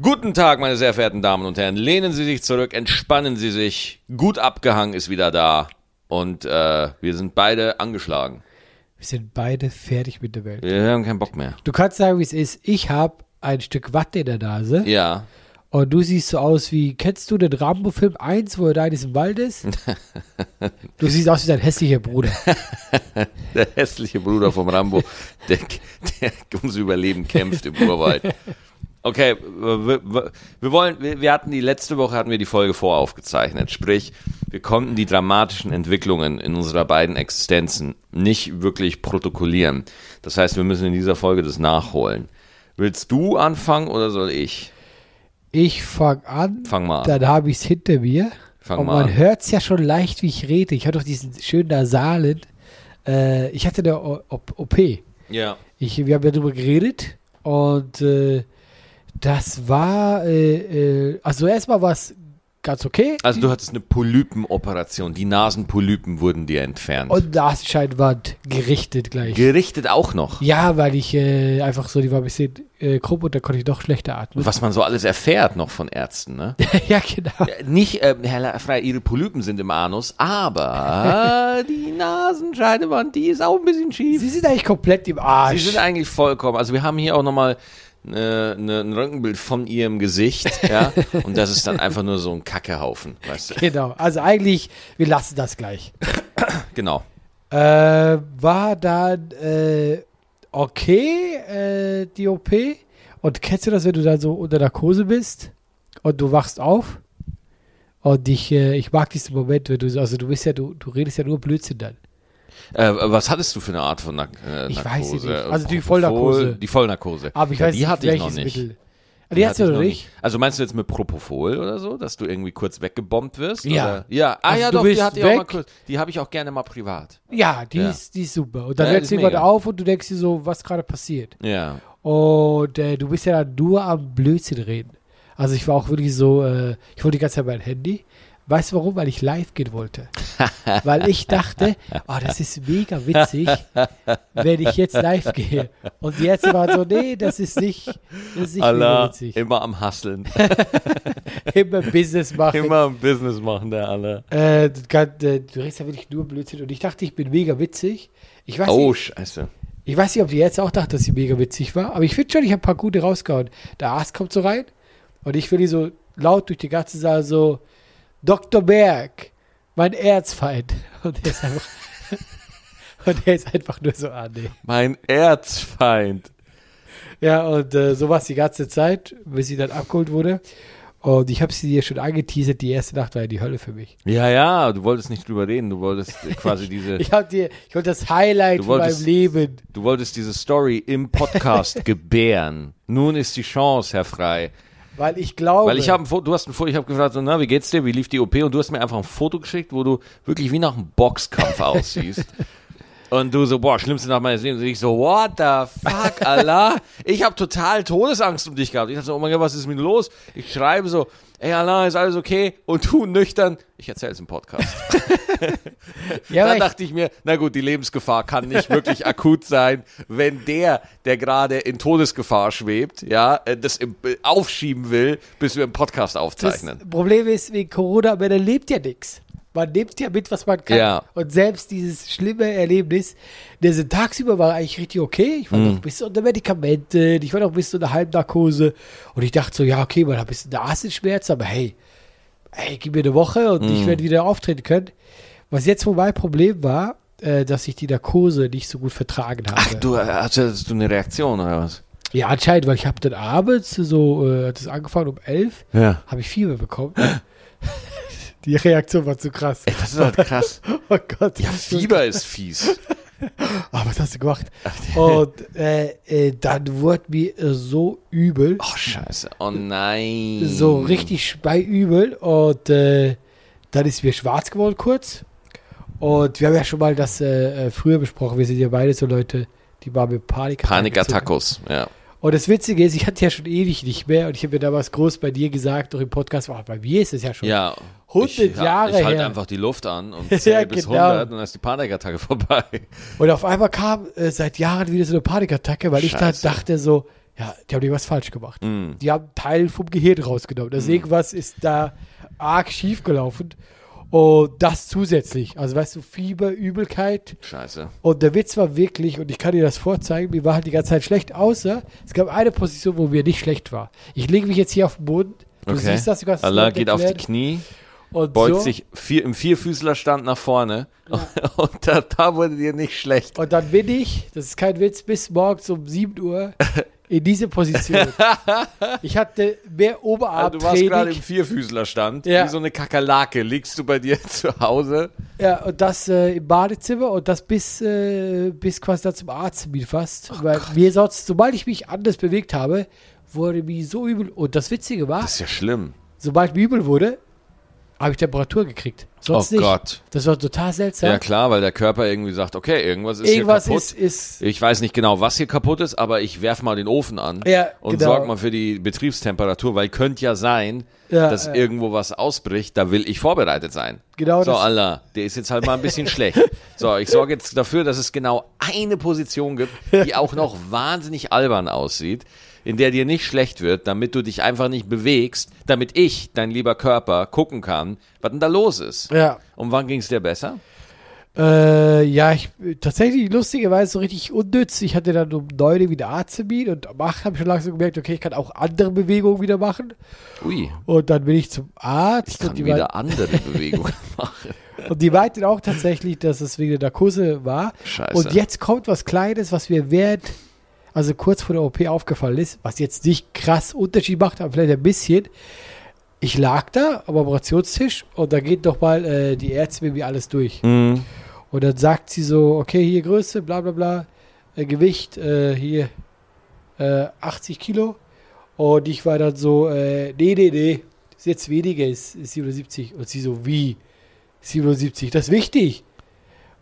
Guten Tag, meine sehr verehrten Damen und Herren. Lehnen Sie sich zurück, entspannen Sie sich. Gut abgehangen ist wieder da. Und äh, wir sind beide angeschlagen. Wir sind beide fertig mit der Welt. Wir haben keinen Bock mehr. Du kannst sagen, wie es ist. Ich habe ein Stück Watte in der Nase Ja. und du siehst so aus wie, kennst du den Rambo-Film 1, wo er da in diesem Wald ist? du siehst aus wie dein hässlicher Bruder. Der hässliche Bruder vom Rambo, der, der ums Überleben kämpft im Urwald. Okay, wir, wir, wollen, wir, wir hatten die letzte Woche hatten wir die Folge voraufgezeichnet. Sprich, wir konnten die dramatischen Entwicklungen in unserer beiden Existenzen nicht wirklich protokollieren. Das heißt, wir müssen in dieser Folge das nachholen. Willst du anfangen oder soll ich? Ich fang an, Fang mal an. dann habe ich es hinter mir. Fang und mal man an. hört es ja schon leicht, wie ich rede. Ich hatte doch diesen schönen Nasalen. Äh, ich hatte eine OP. Ja. Ich, wir haben ja drüber geredet und äh, das war, äh, äh, also erstmal war es ganz okay. Also du hattest eine Polypenoperation. Die Nasenpolypen wurden dir entfernt. und Nasenscheinwand gerichtet gleich. Gerichtet auch noch. ja, weil ich äh, einfach so, die war ein bisschen äh, krumm und da konnte ich noch schlechter atmen. Was man so alles erfährt noch von Ärzten, ne? ja, genau. Äh, Nicht, äh, Herr Frei, Ihre Polypen sind im Anus, aber die Nasenscheidewand, die ist auch ein bisschen schief. Sie sind eigentlich komplett im Sie Arsch. sind eigentlich vollkommen, also wir haben hier auch nochmal äh, ne, ein Röntgenbild von Ihrem Gesicht, ja, und das ist dann einfach nur so ein Kackehaufen, weißt du. genau. Also eigentlich, wir lassen das gleich. Genau. Äh, war dann äh, okay, äh, die OP. Und kennst du das, wenn du dann so unter Narkose bist und du wachst auf? Und ich, äh, ich mag diesen Moment, wenn du so, also du bist ja, du, du redest ja nur Blödsinn dann. Äh, was hattest du für eine Art von Nark äh, Ich weiß Narkose? sie nicht. Also die? Vollnarkose. Die Vollnarkose. Aber ich ja, weiß die hatte ich noch nicht. Mittel. Ah, Die, hast du noch nicht? Also meinst du jetzt mit Propofol oder so, dass du irgendwie kurz weggebombt wirst? Ja. Oder? Ja, ah Also ja, du doch, die bist hatte ich auch mal kurz. Die habe ich auch gerne mal privat. Ja, die, Ja. Ist, die ist super. Und dann Ja, irgendwann mega. auf und du denkst dir so, was gerade passiert. Ja. Und äh, du bist ja nur am Blödsinn reden. Also ich war auch wirklich so, äh, ich wollte die ganze Zeit mein Handy. Weißt du warum? Weil ich live gehen wollte. Weil ich dachte, oh, das ist mega witzig, wenn ich jetzt live gehe. Und die Ärzte waren so, nee, das ist nicht, das ist nicht Allah, witzig. immer am Hasseln. Immer Business machen. immer am Business machen, der Allah. Äh, du, kann, äh, du redest ja wirklich nur Blödsinn. Und ich dachte, ich bin mega witzig. Ich weiß, Oh, nicht, scheiße. ich weiß nicht, ob die Ärzte auch dachten, dass sie mega witzig war. Aber ich finde schon, ich habe ein paar gute rausgehauen. Der Arzt kommt so rein und ich will die so laut durch die ganze Saal so, Dr. Berg, mein Erzfeind. Und er ist einfach, und er ist einfach nur so, ah, nee. Mein Erzfeind. Ja, und äh, so war es die ganze Zeit, bis sie dann abgeholt wurde. Und ich habe sie dir schon angeteasert, die erste Nacht war ja die Hölle für mich. Ja, ja, du wolltest nicht drüber reden. Du wolltest quasi diese, Ich habe dir, ich wollte das Highlight Du von meinem wolltest- Leben. du wolltest diese Story im Podcast gebären. Nun ist die Chance, Herr Frei. Weil ich glaube. Weil ich habe ein Foto, du hast ein Foto, ich habe gefragt, so, na, wie geht's dir, wie lief die OP? Und du hast mir einfach ein Foto geschickt, wo du wirklich wie nach einem Boxkampf aussiehst. Und du so, boah, schlimmste Nacht meines Lebens. Und ich so, what the fuck, Allah? Ich habe total Todesangst um dich gehabt. Ich dachte so, oh mein Gott, was ist mit los? Ich schreibe so, ey Allah, ist alles okay? Und du nüchtern, ich erzähle es im Podcast. ja, da aber ich, dachte ich mir, na gut, die Lebensgefahr kann nicht wirklich akut sein, wenn der, der gerade in Todesgefahr schwebt, ja, äh, das im, äh, aufschieben will, bis wir im Podcast das aufzeichnen. Problem ist, wegen Corona, aber da lebt ja nichts. Man nimmt ja mit, was man kann. Ja. Und selbst dieses schlimme Erlebnis, der tagsüber war eigentlich richtig okay. Ich war Mhm. noch ein bisschen unter Medikamenten, ich war noch ein bisschen unter Halbnarkose. Und ich dachte so, ja, okay, man hat ein bisschen Nasenschmerzen, aber hey, hey, gib mir eine Woche und Mhm. ich werde wieder auftreten können. Was jetzt wohl mein Problem war, äh, dass ich die Narkose nicht so gut vertragen habe. Ach, du, äh, hattest du eine Reaktion oder was? Ja, anscheinend, weil ich habe dann abends so, äh, hat es angefangen um elf, Ja. habe ich Fieber bekommen. Die Reaktion war zu krass. Ey, das ist halt krass. Oh Gott. Ja, Fieber ist fies. Oh, was hast du gemacht? Und äh, äh, dann wurde mir äh, so übel, Oh, scheiße. Oh nein. so richtig speiübel und äh, dann ist mir schwarz geworden kurz. Und wir haben ja schon mal das äh, äh, früher besprochen. Wir sind ja beide so Leute, die waren mit Panikattacken. Panikattackos, ja. Und das Witzige ist, ich hatte ja schon ewig nicht mehr und ich habe mir damals groß bei dir gesagt, doch im Podcast, oh, bei mir ist es ja schon Ja. 100 ich, Jahre Ich halte her. einfach die Luft an und Ja, zähle bis genau. 100 und dann ist die Panikattacke vorbei. Und auf einmal kam äh, seit Jahren wieder so eine Panikattacke, weil ich dann Scheiße. dachte so, ja, die haben irgendwas falsch gemacht. Mm. Die haben Teil vom Gehirn rausgenommen. Also irgendwas ist da arg schief gelaufen. Und das zusätzlich. Also weißt du, Fieber, Übelkeit. Scheiße. Und der Witz war wirklich, und ich kann dir das vorzeigen, mir war halt die ganze Zeit schlecht, außer es gab eine Position, wo mir nicht schlecht war. Ich lege mich jetzt hier auf den Boden. Du Okay. siehst das, du kannst Allah geht auf die. Knie, und beugt so, sich vier, im Vierfüßlerstand nach vorne und da, da wurde dir nicht schlecht. Und dann bin ich, das ist kein Witz, bis morgens um 7 Uhr in diese Position. ich hatte mehr Also du warst gerade im Vierfüßlerstand, Ja. wie so eine Kakerlake. Liegst du bei dir zu Hause? Ja, und das äh, im Badezimmer und das bis, äh, bis quasi dann zum Arzttermin fast. Weil mir sonst, sobald ich mich anders bewegt habe, wurde mir so übel. Und das Witzige war, Das ist ja schlimm. sobald mir übel wurde, habe ich Temperatur gekriegt. Sonst oh nicht. Gott. Das war total seltsam. Ja klar, weil der Körper irgendwie sagt, okay, irgendwas ist Irgendwas hier kaputt. ist, ist ich weiß nicht genau, was hier kaputt ist, aber ich werf mal den Ofen an Ja, und genau. sorg mal für die Betriebstemperatur, weil könnte ja sein, Ja, dass ja. irgendwo was ausbricht, da will ich vorbereitet sein. Genau so, das- Allah, der ist jetzt halt mal ein bisschen schlecht. So, ich sorge jetzt dafür, dass es genau eine Position gibt, die auch noch wahnsinnig albern aussieht, in der dir nicht schlecht wird, damit du dich einfach nicht bewegst, damit ich, dein lieber Körper, gucken kann, was denn da los ist. ja. Und wann ging es dir besser? Äh, ja, ich tatsächlich lustigerweise so richtig unnütz. Ich hatte dann um 9 Uhr wieder Arzttermin und um 8 habe ich schon langsam gemerkt, okay, ich kann auch andere Bewegungen wieder machen. Ui, Und dann bin ich zum Arzt ich kann und, die wieder andere Bewegungen machen. und die meinten auch tatsächlich, dass es wegen der Narkose war. Scheiße. Und jetzt kommt was Kleines, was mir während, also kurz vor der OP aufgefallen ist, was jetzt nicht krass Unterschied macht, aber vielleicht ein bisschen. Ich lag da am Operationstisch und da geht doch mal äh, die Ärzte mit mir alles durch. Hm. Und dann sagt sie so, okay, hier Größe, bla bla bla, äh, Gewicht, äh, hier äh, 80 Kilo. Und ich war dann so, äh, nee, nee, nee, ist jetzt weniger, ist, ist 77. Und sie so, wie? 77, das ist wichtig.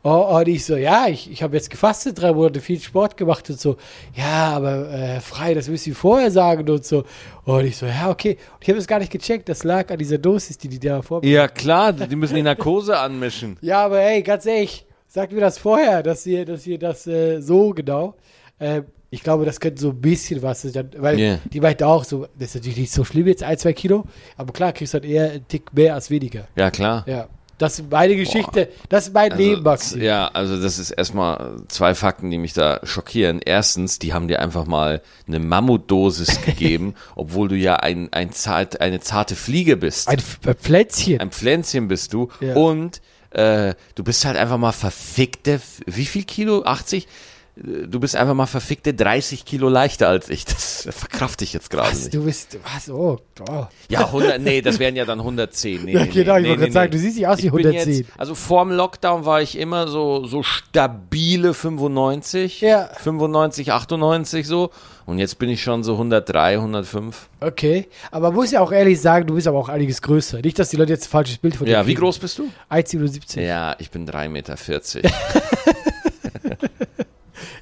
Oh, und ich so, ja, ich, ich habe jetzt gefastet, drei Monate viel Sport gemacht und so. Ja, aber äh, frei, das müssen Sie vorher sagen und so. Und ich so, ja, okay. Und ich habe es gar nicht gecheckt, das lag an dieser Dosis, die die da vor Ja klar, die müssen die Narkose anmischen. ja, aber hey, ganz ehrlich, sagt mir das vorher, dass ihr, dass ihr das äh, so genau. Ähm, ich glaube, das könnte so ein bisschen was sein, weil Ja. die meinte auch so, das ist natürlich nicht so schlimm jetzt, ein, zwei Kilo, aber klar, kriegst du halt eher einen Tick mehr als weniger. Ja klar. Ja, das ist meine Geschichte, das ist mein Leben, Also, Maxi. ja, also das ist erstmal zwei Fakten, die mich da schockieren. Erstens, die haben dir einfach mal eine Mammutdosis gegeben, obwohl du ja ein, ein zart, eine zarte Fliege bist. Ein Pflänzchen. Ein Pflänzchen bist du. Ja. Und äh, du bist halt einfach mal verfickte, wie viel Kilo? 80? Du bist einfach mal verfickte 30 Kilo leichter als ich. Das verkrafte ich jetzt gerade was, nicht. du bist, was, oh, oh. Ja, 100, nee, das wären ja dann 110. Nee, Ja, nee, genau, ich nee, wollte gerade nee, sagen, nee. du siehst nicht aus wie Ich bin 110. Jetzt, also vorm Lockdown war ich immer so, so stabile 95, Ja. 95, 98 so. Und jetzt bin ich schon so 103, 105. Okay, aber muss ja auch ehrlich sagen, du bist aber auch einiges größer. Nicht, dass die Leute jetzt ein falsches Bild von dir Ja, wie groß bist du? 1,77. Ja, ich bin 3,40 Meter.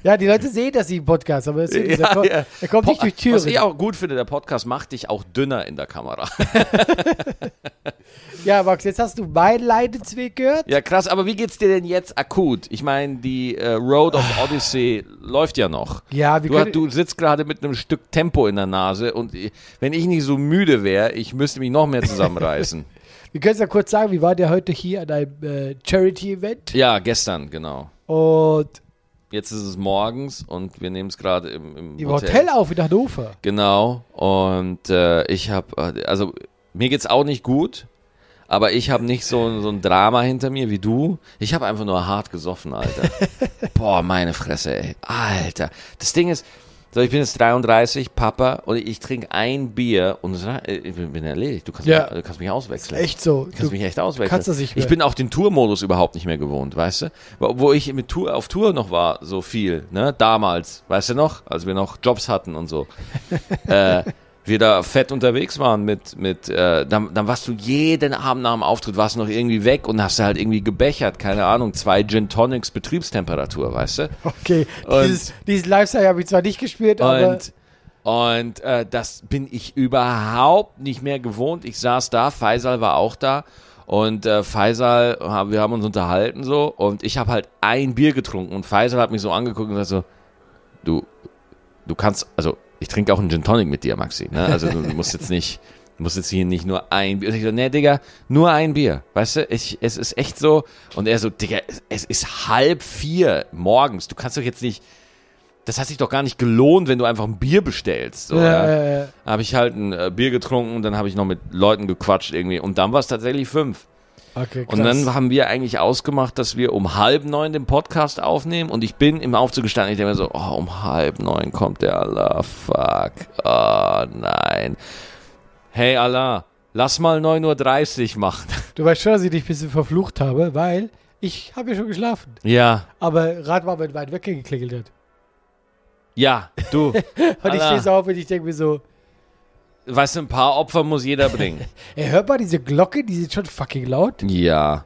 Ja, die Leute sehen das im Podcast, aber es ist, er, kommt, ja. er kommt nicht durch Türen. Was ich auch gut finde, der Podcast macht dich auch dünner in der Kamera. Ja, Max, jetzt hast du meinen Leidensweg gehört. Ja, krass, aber wie geht's dir denn jetzt akut? Ich meine, die äh, Road of Odyssey läuft ja noch. Ja, wir Du, können, du sitzt gerade mit einem Stück Tempo in der Nase und wenn ich nicht so müde wäre, ich müsste mich noch mehr zusammenreißen. wir können es ja kurz sagen, wir waren ja heute hier an einem äh, Charity-Event ja, gestern, genau. und Jetzt ist es morgens und wir nehmen es gerade im, im, im Hotel auf in Hannover. Genau. Und äh, ich habe, also mir geht's auch nicht gut, aber ich habe nicht so, so ein Drama hinter mir wie du. Ich habe einfach nur hart gesoffen, Alter. Boah, meine Fresse, ey. Alter. Das Ding ist, so, ich bin jetzt 33, Papa, und ich trinke ein Bier und äh, ich bin erledigt. Du kannst, Ja. mich, du kannst mich auswechseln. Echt so. Du kannst Du, mich echt auswechseln. kannst das nicht mehr. Ich bin auch den Tourmodus überhaupt nicht mehr gewohnt, weißt du? Wo wo ich mit Tour, auf Tour noch war, so viel, ne? Damals, weißt du noch? Als wir noch Jobs hatten und so. äh, wir da fett unterwegs waren mit, mit äh, dann, dann warst du jeden Abend nach dem Auftritt, warst du noch irgendwie weg und hast halt irgendwie gebechert, keine Ahnung, zwei Gin Tonics Betriebstemperatur, weißt du? okay, Und- dieses, dieses Lifestyle habe ich zwar nicht gespürt, aber Und, und äh, das bin ich überhaupt nicht mehr gewohnt. Ich saß da, Faisal war auch da. Und äh, Faisal, wir haben uns unterhalten so und ich habe halt ein Bier getrunken und Faisal hat mich so angeguckt und gesagt so, du, du kannst, also ich trinke auch einen Gin Tonic mit dir, Maxi. Ne? Also du musst jetzt nicht, musst jetzt hier nicht nur ein Bier. Und ich so, nee, Digga, nur ein Bier. Weißt du, ich, es ist echt so. Und er so, Digga, es, es ist halb vier morgens. Du kannst doch jetzt nicht. Das hat sich doch gar nicht gelohnt, wenn du einfach ein Bier bestellst. So, ja, ja, ja. Habe ich halt ein äh, Bier getrunken, dann habe ich noch mit Leuten gequatscht irgendwie. Und dann war es tatsächlich fünf. Okay. Und dann haben wir eigentlich ausgemacht, dass wir um halb neun den Podcast aufnehmen. Und ich bin im Aufzug gestanden. Ich denke mir so, oh, um halb neun kommt der Allah. Fuck. Oh, nein. Hey Allah, lass mal 9.30 Uhr machen. du weißt schon, dass ich dich ein bisschen verflucht habe, weil ich habe ja schon geschlafen. Ja, Aber rat mal, wenn mein Wecker geklingelt hat. ja, du. Und ich Allah. stehe so auf und ich denke mir so, weißt du, ein paar Opfer muss jeder bringen. ey, hört mal diese Glocke, die sind schon fucking laut. Ja.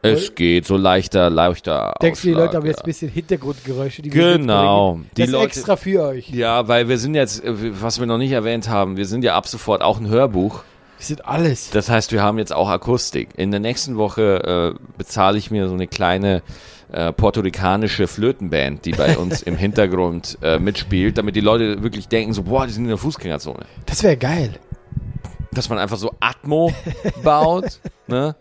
Es geht so leichter, leichter. Denkst du, die Leute haben jetzt ein bisschen Hintergrundgeräusche, die wir Genau. mitbringen? Die das ist Leute, extra für euch. ja, weil wir sind jetzt, äh, was wir noch nicht erwähnt haben, wir sind ja ab sofort auch ein Hörbuch. Wir sind alles. Das heißt, wir haben jetzt auch Akustik. In der nächsten Woche äh, bezahle ich mir so eine kleine äh, puerto-ricanische Flötenband, die bei uns im Hintergrund äh, mitspielt, damit die Leute wirklich denken so, boah, die sind in der Fußgängerzone. Das wäre geil. Dass man einfach so Atmo baut, ne?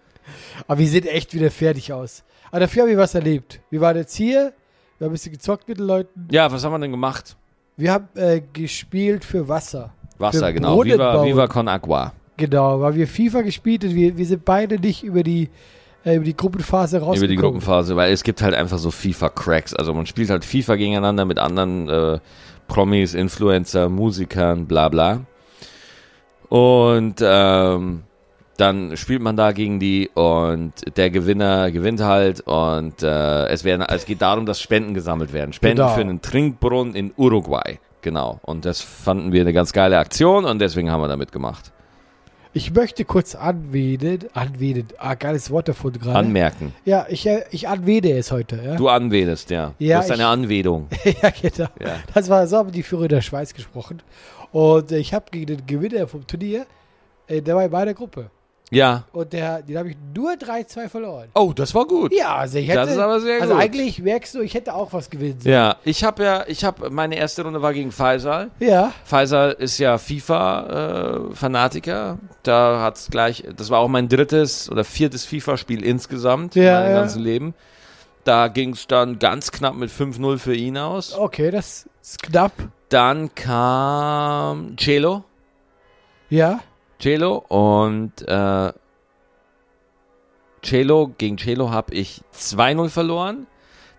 Aber wir sehen echt wieder fertig aus. Aber dafür habe ich was erlebt. Wir waren jetzt hier, wir haben ein bisschen gezockt mit den Leuten. Ja, was haben wir denn gemacht? Wir haben äh, gespielt für Wasser. Wasser, Für genau. Viva. Viva con Agua. Genau, weil wir FIFA gespielt und wir, wir sind beide nicht über die, äh, über die Gruppenphase rausgekommen. Über die Gruppenphase, weil es gibt halt einfach so FIFA-Cracks. Also man spielt halt FIFA gegeneinander mit anderen äh, Promis, Influencer, Musikern, bla bla. Und ähm, dann spielt man da gegen die und der Gewinner gewinnt halt und äh, es, werden, es geht darum, dass Spenden gesammelt werden. Spenden Genau. für einen Trinkbrunnen in Uruguay. Genau. Und das fanden wir eine ganz geile Aktion und deswegen haben wir damit gemacht. Ich möchte kurz anwählen, anwählen, ah, geiles Wort davon gerade. Anmerken. ja, ich, äh, ich anwähle es heute, ja. Du anwählst, ja. Ja, du hast eine ich- Anwedung. ja, genau. Ja. Das war, so haben die Führer der Schweiz gesprochen. Und äh, ich habe gegen den Gewinner vom Turnier, äh, der war in meiner Gruppe. Ja. Und der, den habe ich nur 3-2 verloren. Oh, das war gut. Ja, also ich hätte, Das ist aber sehr also gut. eigentlich merkst du, ich hätte auch was gewinnen sollen. Ja, ich habe ja, ich habe, meine erste Runde war gegen Faisal. Ja, Faisal ist ja FIFA-Fanatiker. da hat's gleich, das war auch mein drittes oder viertes FIFA-Spiel insgesamt in Ja, meinem ja. ganzen Leben. Da ging es dann ganz knapp mit 5-0 für ihn aus. okay, das ist knapp. Dann kam Celo. Ja, Celo und äh, Celo, gegen Celo habe ich 2-0 verloren.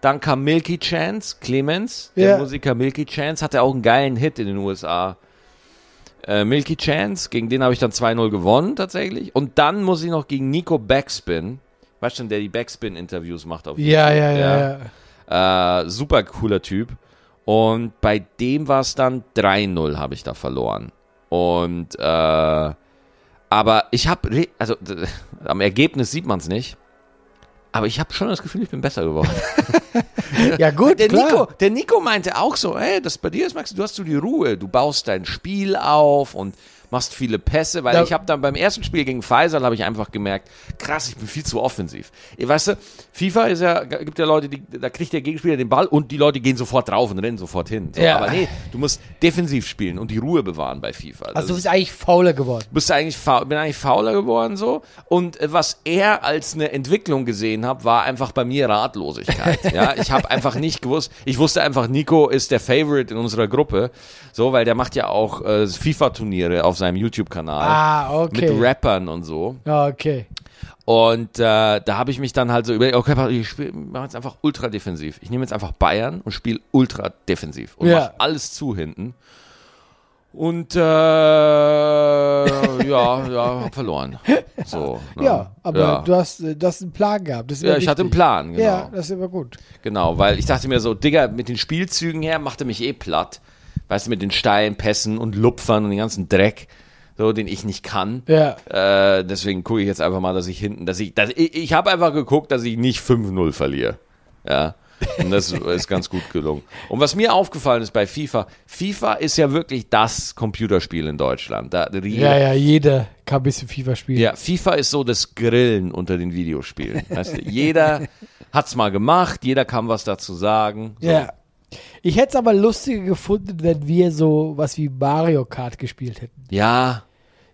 Dann kam Milky Chance, Clemens, der Ja. Musiker Milky Chance, hatte auch einen geilen Hit in den USA. Äh, Milky Chance, gegen den habe ich dann 2-0 gewonnen tatsächlich. Und dann muss ich noch gegen Nico Backspin, weißt du, der die Backspin-Interviews macht auf ja, YouTube. ja, ja, ja. Äh, super cooler Typ. Und bei dem war es dann 3-0, habe ich da verloren. Und, äh, aber ich habe, also am Ergebnis sieht man es nicht. Aber ich habe schon das Gefühl, ich bin besser geworden. Ja, gut, Der klar. Nico, der Nico meinte auch so, hey, das bei dir ist, Max, du hast so die Ruhe, du baust dein Spiel auf und machst viele Pässe, weil Da- ich habe dann beim ersten Spiel gegen Faisal habe ich einfach gemerkt, krass, ich bin viel zu offensiv. Weißt du, FIFA ist ja, gibt ja Leute, die, da kriegt der Gegenspieler den Ball und die Leute gehen sofort drauf und rennen sofort hin. So, Ja. Aber nee, du musst defensiv spielen und die Ruhe bewahren bei FIFA. Das Also du ist- bist eigentlich fauler geworden. bist eigentlich faul, bin eigentlich fauler geworden so und äh, was er als eine Entwicklung gesehen hat, war einfach bei mir Ratlosigkeit. ja, ich habe einfach nicht gewusst. Ich wusste einfach, Nico ist der Favorite in unserer Gruppe, so, weil der macht ja auch äh, FIFA-Turniere auf seinem YouTube-Kanal Ah, okay. mit Rappern und so. Okay. Und äh, da habe ich mich dann halt so überlegt, okay, ich mache jetzt einfach ultra defensiv. Ich nehme jetzt einfach Bayern und spiele ultra defensiv und Ja. mach alles zu hinten. Und äh, ja, ja, hab verloren. So. ne? Ja, aber ja. Du, hast, äh, du hast einen Plan gehabt. Ja, immer ich hatte einen wichtig. Plan, genau. Ja, das ist immer gut. Genau, weil ich dachte mir so, Digga, mit den Spielzügen her macht er mich eh platt. Weißt du, mit den steilen Pässen und Lupfern und den ganzen Dreck, so, den ich nicht kann. Ja. Äh, deswegen gucke ich jetzt einfach mal, dass ich hinten, dass ich, dass ich, ich habe einfach geguckt, dass ich nicht 5-0 verliere. Ja. Und das ist ganz gut gelungen. Und was mir aufgefallen ist bei FIFA, FIFA ist ja wirklich das Computerspiel in Deutschland. Da, Ja, ja, jeder kann ein bisschen FIFA spielen. ja, FIFA ist so das Grillen unter den Videospielen. Weißt du, jeder hat's mal gemacht, jeder kann was dazu sagen. So. Ja. Ich hätte es aber lustiger gefunden, wenn wir so was wie Mario Kart gespielt hätten. Ja.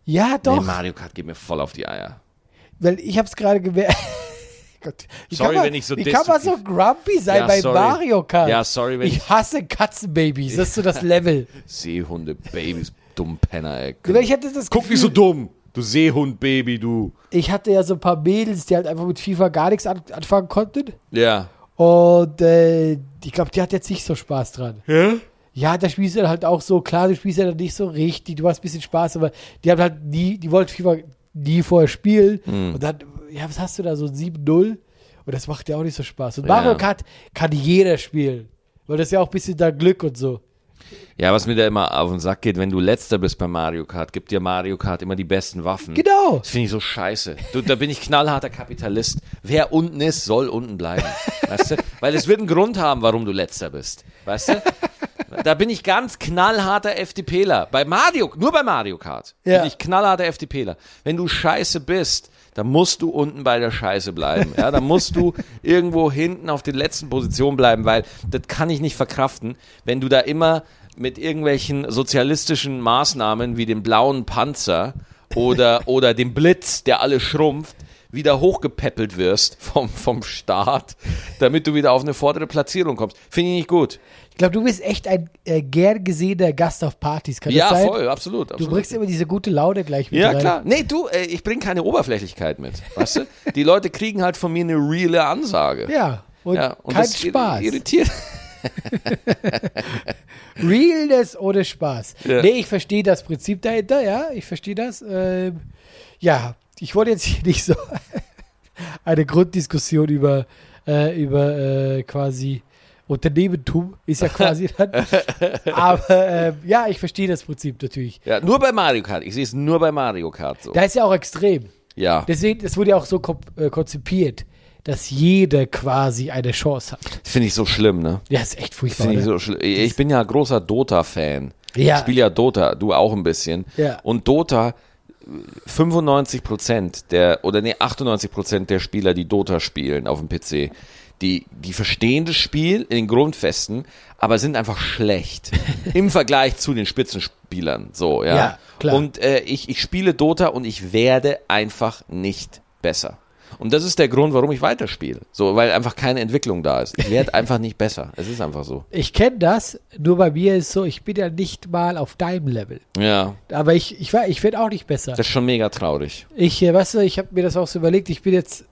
Ja, doch. Nee, Mario Kart geht mir voll auf die Eier. weil ich habe es gerade gemerkt. Gott, wie Sorry, man, wenn ich so Wie kann man so grumpy sein Ja, bei sorry. Mario Kart? Ja, sorry, wenn ich, ich hasse Katzenbabys. Das ist so das Level. Seehunde, Babys, dumm Penner, ey. Ich hatte das Guck nicht so dumm. Du Seehund, Baby, du. ich hatte ja so ein paar Mädels, die halt einfach mit FIFA gar nichts an, anfangen konnten. Ja. Und äh, ich glaube, die hat jetzt nicht so Spaß dran. Ja? Ja, da spielst du halt auch so, klar, du spielst ja dann nicht so richtig, du hast ein bisschen Spaß, aber die haben halt nie, die wollten FIFA nie vorher spielen. Hm. Und dann, ja, was hast du da, so ein 7-0? Und das macht ja auch nicht so Spaß. Und Ja. Mario Kart kann jeder spielen. Weil das ist ja auch ein bisschen da Glück und so. Ja, was mir da immer auf den Sack geht, wenn du letzter bist bei Mario Kart, gibt dir Mario Kart immer die besten Waffen. Genau. Das finde ich so scheiße. Du, da bin ich knallharter Kapitalist. Wer unten ist, soll unten bleiben. Weißt du? Weil es wird einen Grund haben, warum du letzter bist. Weißt du? Da bin ich ganz knallharter FDPler. Bei Mario, nur bei Mario Kart Ja. bin ich knallharter FDPler. Wenn du scheiße bist, dann musst du unten bei der Scheiße bleiben. Ja, dann musst du irgendwo hinten auf den letzten Positionen bleiben, weil das kann ich nicht verkraften, wenn du da immer mit irgendwelchen sozialistischen Maßnahmen wie dem blauen Panzer oder, oder dem Blitz, der alle schrumpft, wieder hochgepäppelt wirst vom, vom Staat, damit du wieder auf eine vordere Platzierung kommst. Finde ich nicht gut. Ich glaube, du bist echt ein äh, gern gesehener Gast auf Partys. Kann ja, das sein? voll, absolut. Du absolut. bringst immer diese gute Laune gleich mit Ja, rein. klar. Nee, du, äh, ich bringe keine Oberflächlichkeit mit. Weißt du? Die Leute kriegen halt von mir eine reale Ansage. Ja. Und, Ja, und kein Spaß. irritiert. Realness ohne Spaß. Ja. Nee, ich verstehe das Prinzip dahinter, ja, ich verstehe das. Ähm, ja, ich wollte jetzt hier nicht so eine Grunddiskussion über, äh, über äh, quasi Unternehmentum, ist ja quasi dann. Aber ähm, ja, ich verstehe das Prinzip natürlich. Ja, nur bei Mario Kart. Ich sehe es nur bei Mario Kart so. Da ist ja auch extrem. Ja. Deswegen, das wurde ja auch so äh, konzipiert, dass jeder quasi eine Chance hat. Finde ich so schlimm, ne? Ja, ist echt furchtbar. Finde ich so. Ich bin ja großer Dota-Fan. Ja. Ich spiele ja Dota, du auch ein bisschen. Ja. Und Dota, 95 Prozent der, oder nee, 98 Prozent der Spieler, die Dota spielen auf dem PC, die, die verstehen das Spiel in den Grundfesten, aber sind einfach schlecht im Vergleich zu den Spitzenspielern. So, ja. Ja, klar. Und äh, ich, ich spiele Dota und ich werde einfach nicht besser. Und das ist der Grund, warum ich weiterspiele. So, weil einfach keine Entwicklung da ist. Ich werde einfach nicht besser. Es ist einfach so. Ich kenne das, nur bei mir ist so, ich bin ja nicht mal auf deinem Level. Ja, Aber ich, ich, war- ich werde auch nicht besser. das ist schon mega traurig. Ich, äh, weißt du, ich habe mir das auch so überlegt, ich bin jetzt,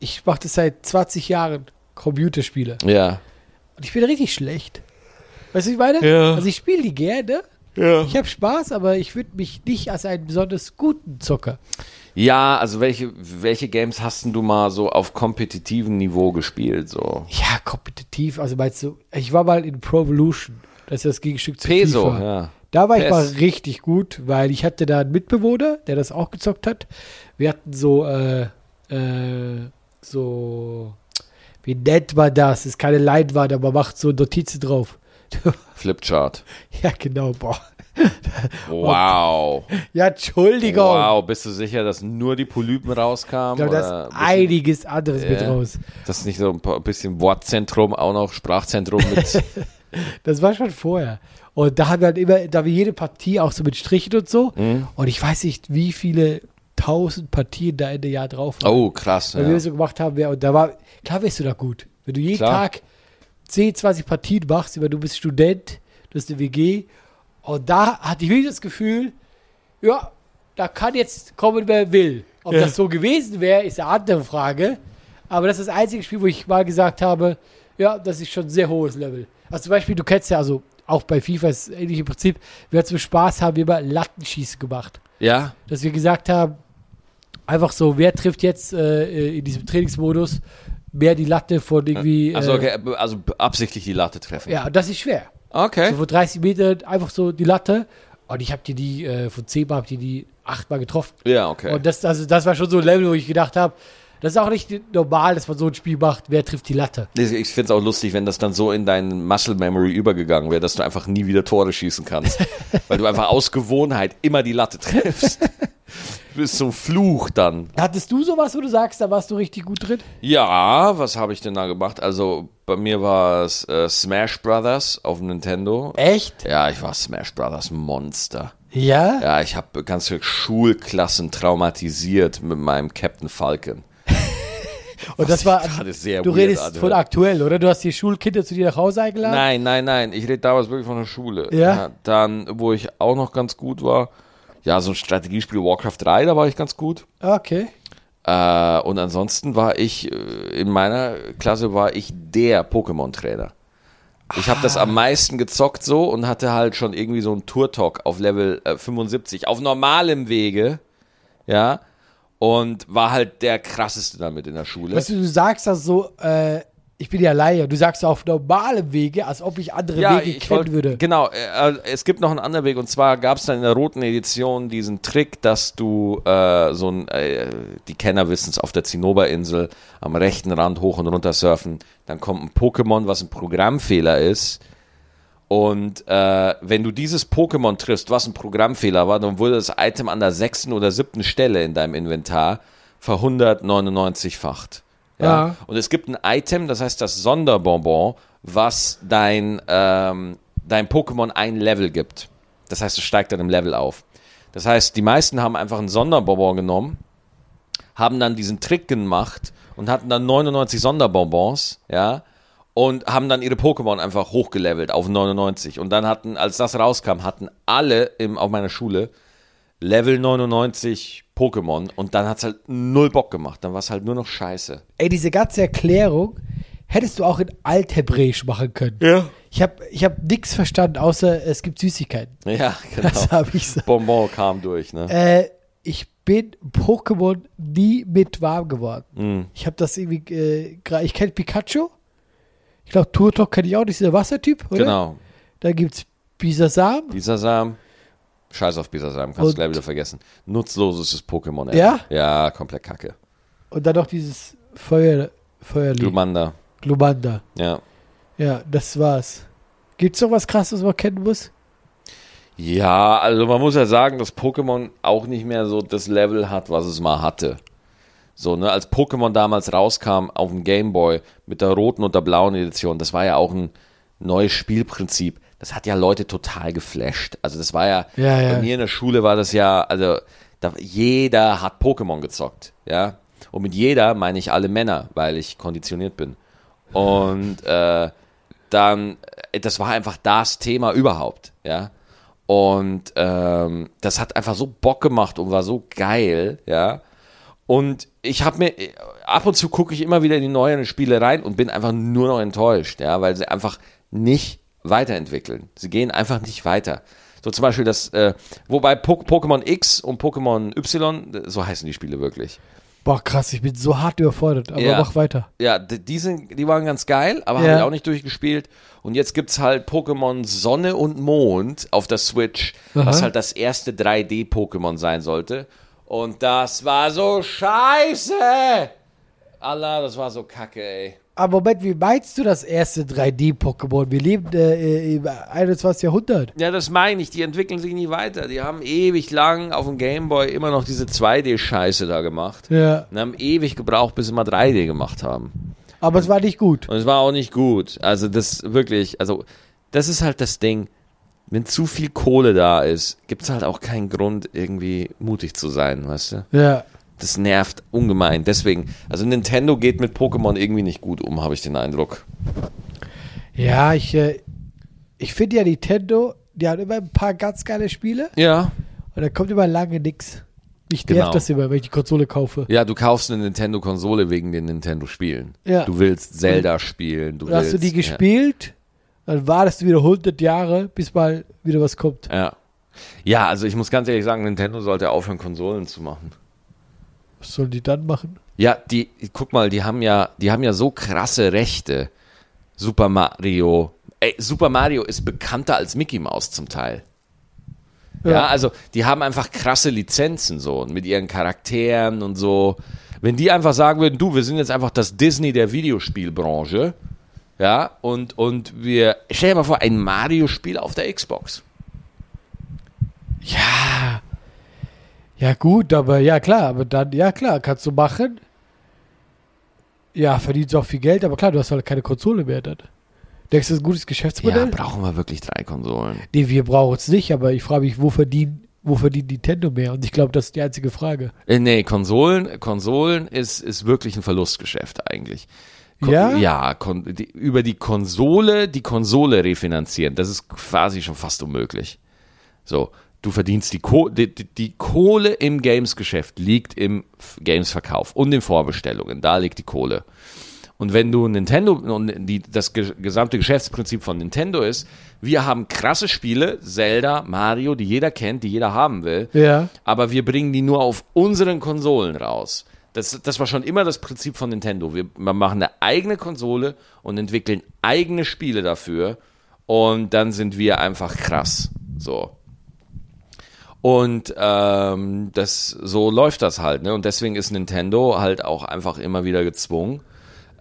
ich mache das seit 20 Jahren, Computerspiele. Ja. Und ich bin richtig schlecht. Weißt du, wie ich meine? Ja. Also ich spiele die gerne, Ja. ich habe Spaß, aber ich würde mich nicht als einen besonders guten Zocker. Ja, also welche, welche Games hast du mal so auf kompetitivem Niveau gespielt? So? Ja, kompetitiv, also meinst du, ich war mal in Pro Evolution, das ist das Gegenstück zu Peso, FIFA. ja. Da war ich mal richtig gut, weil ich hatte da einen Mitbewohner, der das auch gezockt hat. Wir hatten so, äh, äh, so, wie nennt man das? Ist keine Leinwand, aber man macht so Notizen drauf. Flipchart. ja, genau, boah. Wow. Ja, Entschuldigung. Wow, bist du sicher, dass nur die Polypen rauskamen? Ich glaube, da ist einiges anderes mit raus. Das ist nicht so ein paar- bisschen Wortzentrum, auch noch Sprachzentrum mit. Das war schon vorher. Und da haben wir halt immer, da wir jede Partie auch so mit Strichen und so. Hm? Und ich weiß nicht, wie viele tausend Partien da Ende Jahr drauf waren. Oh, krass. Weil Ja. wir so gemacht haben, ja, und da war, klar wärst du da gut. Wenn du jeden Klar. Tag 10, 20 Partien machst, weil du bist Student, du hast eine WG, und da hatte ich wirklich das Gefühl, ja, da kann jetzt kommen, wer will. Ob Ja. das so gewesen wäre, ist eine andere Frage. Aber das ist das einzige Spiel, wo ich mal gesagt habe, ja, das ist schon ein sehr hohes Level. Also zum Beispiel, du kennst ja, also auch bei FIFA ist das ähnliche Prinzip, wir zum Spaß haben wir immer Lattenschießen gemacht ja, dass wir gesagt haben, einfach so, wer trifft jetzt äh, in diesem Trainingsmodus mehr die Latte von irgendwie. also, äh, okay, also absichtlich die Latte treffen. Ja, das ist schwer. Okay. So von 30 Metern einfach so die Latte. Und ich habe die, die äh, von 10 Mal, habe die die 8 Mal getroffen. Ja, okay. Und das, also, das war schon so ein Level, wo ich gedacht habe, das ist auch nicht normal, dass man so ein Spiel macht, wer trifft die Latte. Ich finde es auch lustig, wenn das dann so in deinen Muscle Memory übergegangen wäre, dass du einfach nie wieder Tore schießen kannst. weil du einfach aus Gewohnheit immer die Latte triffst. Du bist so Fluch dann. Hattest du sowas, wo du sagst, da warst du richtig gut drin? Ja, was habe ich denn da gemacht? Also bei mir war es äh, Smash Brothers auf dem Nintendo. Echt? Ja, ich war Smash Brothers Monster. Ja? Ja, ich habe ganze Schulklassen traumatisiert mit meinem Captain Falcon. Und das war, du redest anhört. von aktuell, oder? Du hast die Schulkinder zu dir nach Hause eingeladen? Nein, nein, nein. Ich rede damals wirklich von der Schule. Ja? Dann, wo ich auch noch ganz gut war, ja, so ein Strategiespiel Warcraft 3, da war ich ganz gut. Okay. Äh, und ansonsten war ich, äh, in meiner Klasse war ich der Pokémon-Trainer. Ich habe das am meisten gezockt so und hatte halt schon irgendwie so einen Tour-Talk auf Level äh, 75, auf normalem Wege, ja, und war halt der krasseste damit in der Schule. Weißt du, du sagst das so, äh, ich bin ja Laie, du sagst auf normalem Wege, als ob ich andere Wege ich kennen wollt- würde. Genau, äh, es gibt noch einen anderen Weg und zwar gab es dann in der roten Edition diesen Trick, dass du äh, so ein, äh, die Kenner wissen es, auf der Zinnoberinsel am rechten Rand hoch und runter surfen, dann kommt ein Pokémon, was ein Programmfehler ist. Und äh, wenn du dieses Pokémon triffst, was ein Programmfehler war, dann wurde das Item an der sechsten oder siebten Stelle in deinem Inventar verhundertneunundneunzigfacht. Ja. Ja. Und es gibt ein Item, das heißt das Sonderbonbon, was dein, ähm, dein Pokémon ein Level gibt. Das heißt, es steigt dann im Level auf. Das heißt, die meisten haben einfach ein Sonderbonbon genommen, haben dann diesen Trick gemacht und hatten dann 99 Sonderbonbons, ja, und haben dann ihre Pokémon einfach hochgelevelt auf 99. Und dann hatten, als das rauskam, hatten alle im, auf meiner Schule Level 99 Pokémon und dann hat's halt null Bock gemacht. Dann war es halt nur noch scheiße. Ey, diese ganze Erklärung hättest du auch in Althebräisch machen können. Ja. Ich habe ich hab nichts verstanden, außer es gibt Süßigkeiten. Ja, genau. Das habe ich so. Bonbon kam durch, ne? Äh, ich bin Pokémon nie mit warm geworden. Mm. Ich habe das irgendwie, äh, ich kenne Pikachu. Ich glaube, Turtok kenne ich auch nicht, dieser Wassertyp, oder? Genau. Dann gibt's Bisasam. Bisasam. Scheiß auf Bisasam, kannst du gleich wieder vergessen. Nutzloses Pokémon. ey. Ja? Ja, komplett kacke. Und dann noch dieses Feuer, Feuerlied. Glumanda. Glumanda. Ja. Ja, das war's. Gibt's noch was krasses, was man kennen muss? Ja, also man muss ja sagen, dass Pokémon auch nicht mehr so das Level hat, was es mal hatte. So, ne, als Pokémon damals rauskam auf dem Game Boy mit der roten und der blauen Edition, das war ja auch ein neues Spielprinzip. Das hat ja Leute total geflasht. Also das war ja, Ja, ja. bei mir in der Schule war das ja, also da, jeder hat Pokémon gezockt, ja. Und mit jeder meine ich alle Männer, weil ich konditioniert bin. Und äh, dann, äh, das war einfach das Thema überhaupt, ja. Und ähm, das hat einfach so Bock gemacht und war so geil, ja. Und ich habe mir, ab und zu gucke ich immer wieder in die neuen Spiele rein und bin einfach nur noch enttäuscht, ja, weil sie einfach nicht weiterentwickeln. Sie gehen einfach nicht weiter. So zum Beispiel das, äh, wobei Po- Pokémon X und Pokémon Y, so heißen die Spiele wirklich. Boah, krass, ich bin so hart überfordert, aber Ja. mach weiter. Ja, die, sind, die waren ganz geil, aber Ja. habe ich auch nicht durchgespielt. Und jetzt gibt's halt Pokémon Sonne und Mond auf der Switch, was Aha. halt das erste 3D-Pokémon sein sollte. Und das war so scheiße! Allah, das war so kacke, ey. Aber Moment, wie meinst du das erste 3D-Pokémon? Wir leben äh, im 21. Jahrhundert. Ja, das meine ich, die entwickeln sich nie weiter. Die haben ewig lang auf dem Gameboy immer noch diese 2D-Scheiße da gemacht. Ja. Und haben ewig gebraucht, bis sie mal 3D gemacht haben. Aber es war nicht gut. Und es war auch nicht gut. Also das wirklich, also das ist halt das Ding. Wenn zu viel Kohle da ist, gibt es halt auch keinen Grund, irgendwie mutig zu sein, weißt du? Ja. Das nervt ungemein. Deswegen, also Nintendo geht mit Pokémon irgendwie nicht gut um, habe ich den Eindruck. Ja, ich, äh, ich finde ja Nintendo, die haben immer ein paar ganz geile Spiele Ja. und da kommt immer lange nix. Mich nervt Genau. das immer, wenn ich die Konsole kaufe. Ja, du kaufst eine Nintendo-Konsole wegen den Nintendo-Spielen. Ja. Du willst Zelda spielen. Du Und hast du willst, die gespielt, dann wartest du wieder 100 Jahre, bis mal wieder was kommt. Ja. ja. Ja, also ich muss ganz ehrlich sagen, Nintendo sollte aufhören, Konsolen zu machen. Was sollen die dann machen? Ja, die, guck mal, die haben ja, die haben ja so krasse Rechte. Super Mario. Ey, Super Mario ist bekannter als Mickey Mouse zum Teil. Ja. also die haben einfach krasse Lizenzen so mit ihren Charakteren und so. Wenn die einfach sagen würden, du, wir sind jetzt einfach das Disney der Videospielbranche, ja, und, und wir, stell dir mal vor, ein Mario-Spiel auf der Xbox. Ja. Ja, gut, aber ja, klar, aber dann, ja, klar, kannst du machen. Ja, verdienst auch viel Geld, aber klar, du hast halt keine Konsole mehr dann. Denkst du, das ist ein gutes Ja, Geschäftsmodell? brauchen wir wirklich drei Konsolen? nee, wir brauchen es nicht, aber ich frage mich, wo verdient, wo verdient Nintendo mehr? Und ich glaube, das ist die einzige Frage. Äh, nee, Konsolen, Konsolen ist, ist wirklich ein Verlustgeschäft eigentlich. Kon Ja? Ja, die, über die Konsole, die Konsole refinanzieren, das ist quasi schon fast unmöglich. So, du verdienst die, Ko die, die, Kohle im Games-Geschäft liegt im Games-Verkauf und in Vorbestellungen, da liegt die Kohle. Und wenn du Nintendo und die, das ge gesamte Geschäftsprinzip von Nintendo ist, wir haben krasse Spiele, Zelda, Mario, die jeder kennt, die jeder haben will, Ja. aber wir bringen die nur auf unseren Konsolen raus. Das, das war schon immer das Prinzip von Nintendo. Wir, wir machen eine eigene Konsole und entwickeln eigene Spiele dafür und dann sind wir einfach krass. So. Und ähm, das so läuft das halt, ne? Und deswegen ist Nintendo halt auch einfach immer wieder gezwungen,